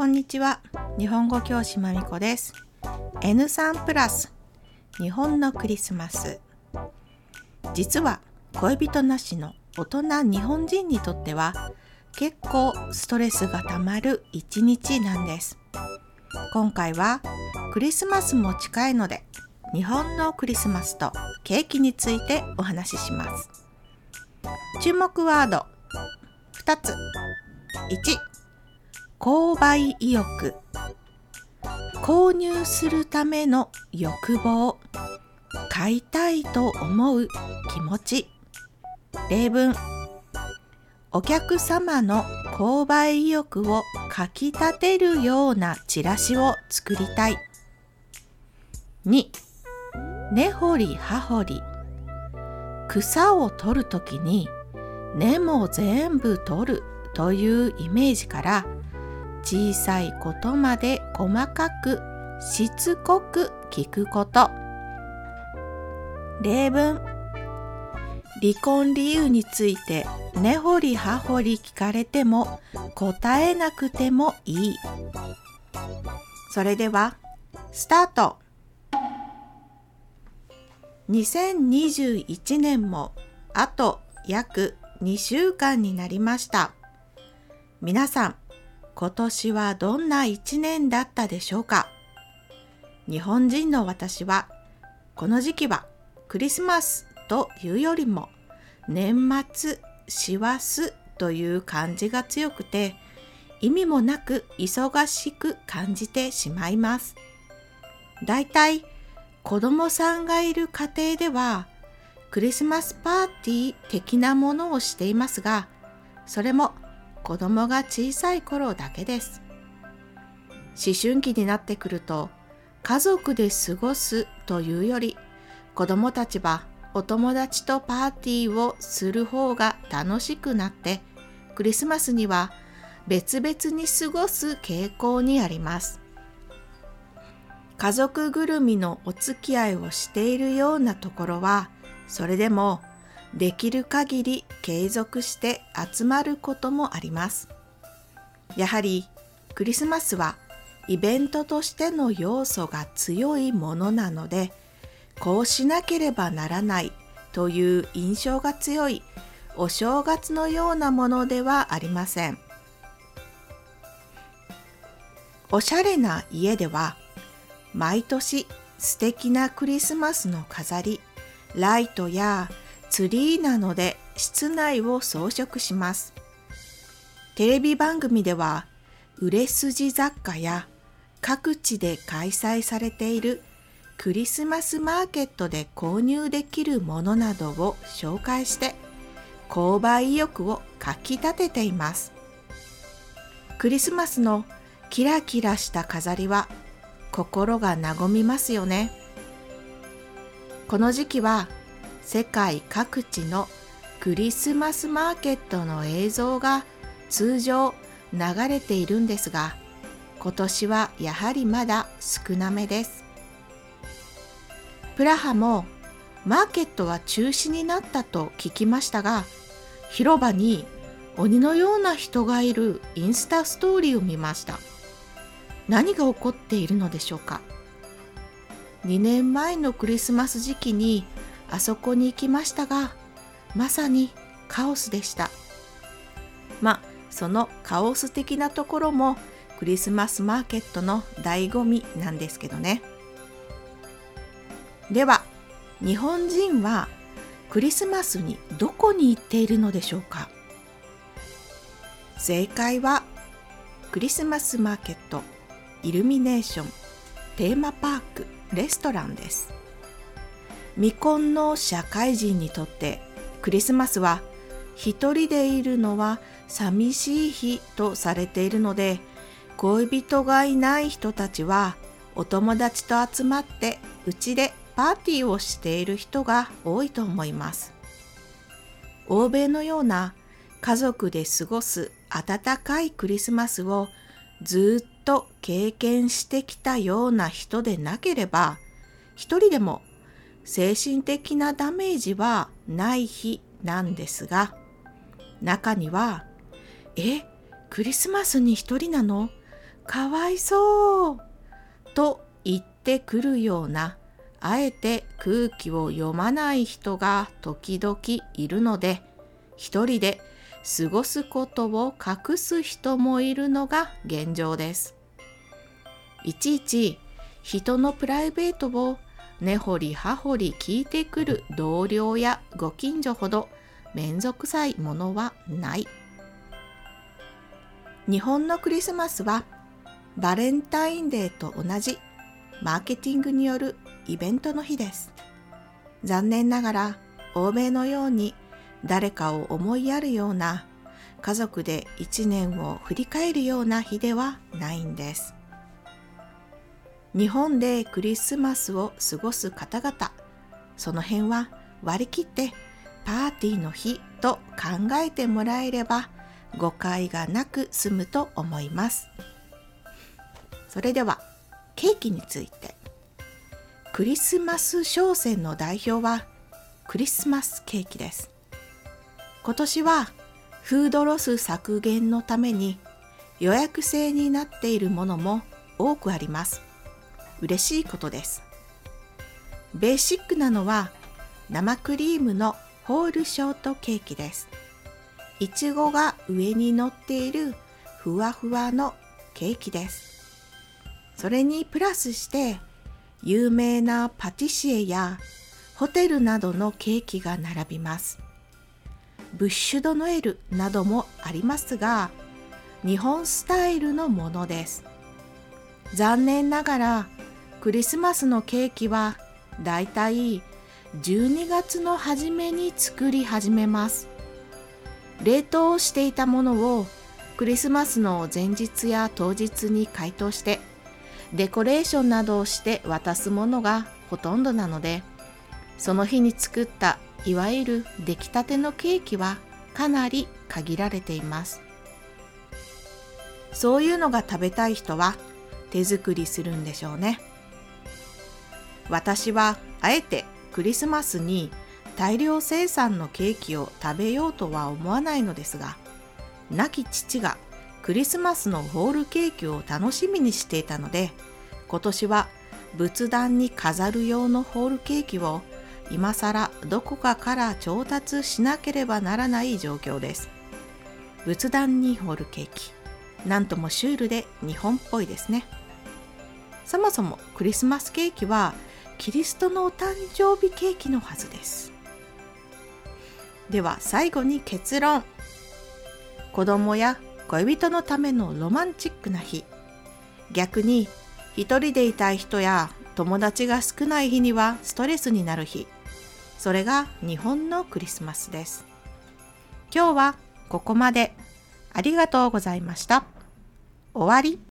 こんにちは。日本語教師まみこです。N3 プラス。日本のクリスマス。実は恋人なしの大人日本人にとっては結構ストレスがたまる一日なんです。今回はクリスマスも近いので日本のクリスマスとケーキについてお話しします。注目ワード。2つ。1購買意欲。購入するための欲望。買いたいと思う気持ち。例文。お客様の購買意欲をかきたてるようなチラシを作りたい。2根掘り葉掘り。草を取るときに根も全部取るというイメージから小さいことまで細かくしつこく聞くこと。例文。離婚理由について根掘り葉掘り聞かれても答えなくてもいい。それではスタート。2021年もあと約2週間になりました皆さん今年はどんな一年だったでしょうか？日本人の私はこの時期はクリスマスというよりも年末師走という感じが強くて意味もなく忙しく感じてしまいます。だいたい子供さんがいる家庭ではクリスマスパーティー的なものをしていますがそれも子供が小さい頃だけです。思春期になってくると家族で過ごすというより子供たちはお友達とパーティーをする方が楽しくなってクリスマスには別々に過ごす傾向にあります。家族ぐるみのお付き合いをしているようなところはそれでもできる限り継続して集まることもあります。やはりクリスマスはイベントとしての要素が強いものなのでこうしなければならないという印象が強いお正月のようなものではありません。おしゃれな家では毎年素敵なクリスマスの飾り、ライトやツリーなので室内を装飾します。テレビ番組では売れ筋雑貨や各地で開催されているクリスマスマーケットで購入できるものなどを紹介して購買意欲をかきたてています。クリスマスのキラキラした飾りは心が和みますよね。この時期は世界各地のクリスマスマーケットの映像が通常流れているんですが今年はやはりまだ少なめです。プラハもマーケットは中止になったと聞きましたが広場に鬼のような人がいるインスタストーリーを見ました何が起こっているのでしょうか？2年前のクリスマス時期にあそこに行きましたがまさにカオスでした。まあそのカオス的なところもクリスマスマーケットの醍醐味なんですけどね。では日本人はクリスマスにどこに行っているのでしょうか？正解はクリスマスマーケット。イルミネーションテーマパークレストランです未婚の社会人にとってクリスマスは一人でいるのは寂しい日とされているので恋人がいない人たちはお友達と集まってうちでパーティーをしている人が多いと思います。欧米のような家族で過ごす温かいクリスマスをずっと経験してきたような人でなければ一人でも精神的なダメージはない日なんですが、中には、え、クリスマスに一人なの？かわいそうと言ってくるような、あえて空気を読まない人が時々いるので、一人で過ごすことを隠す人もいるのが現状です。いちいち人のプライベートを根掘り葉掘り聞いてくる同僚やご近所ほど面倒くさいものはない。日本のクリスマスはバレンタインデーと同じマーケティングによるイベントの日です。残念ながら欧米のように誰かを思いやるような家族で一年を振り返るような日ではないんです。日本でクリスマスを過ごす方々、その辺は割り切ってパーティーの日と考えてもらえれば誤解がなく済むと思います。それではケーキについて。クリスマス商戦の代表はクリスマスケーキです。今年はフードロス削減のために予約制になっているものも多くあります。嬉しいことです。ベーシックなのは生クリームのホールショートケーキです。いちごが上に乗っているふわふわのケーキです。それにプラスして有名なパティシエやホテルなどのケーキが並びます。ブッシュドノエルなどもありますが、日本スタイルのものです。残念ながらクリスマスのケーキはだいたい12月の初めに作り始めます。冷凍していたものをクリスマスの前日や当日に解凍してデコレーションなどをして渡すものがほとんどなのでその日に作ったいわゆる出来たてのケーキはかなり限られていますそういうのが食べたい人は手作りするんでしょうね私はあえてクリスマスに大量生産のケーキを食べようとは思わないのですが亡き父がクリスマスのホールケーキを楽しみにしていたので今年は仏壇に飾る用のホールケーキを今更どこかから調達しなければならない状況です。仏壇にホールケーキなんともシュールで日本っぽいですね。そもそもクリスマスケーキはキリストのお誕生日ケーキのはずです。では最後に結論。子供や恋人のためのロマンチックな日。逆に一人でいたい人や友達が少ない日にはストレスになる日。それが日本のクリスマスです。今日はここまで。ありがとうございました。終わり。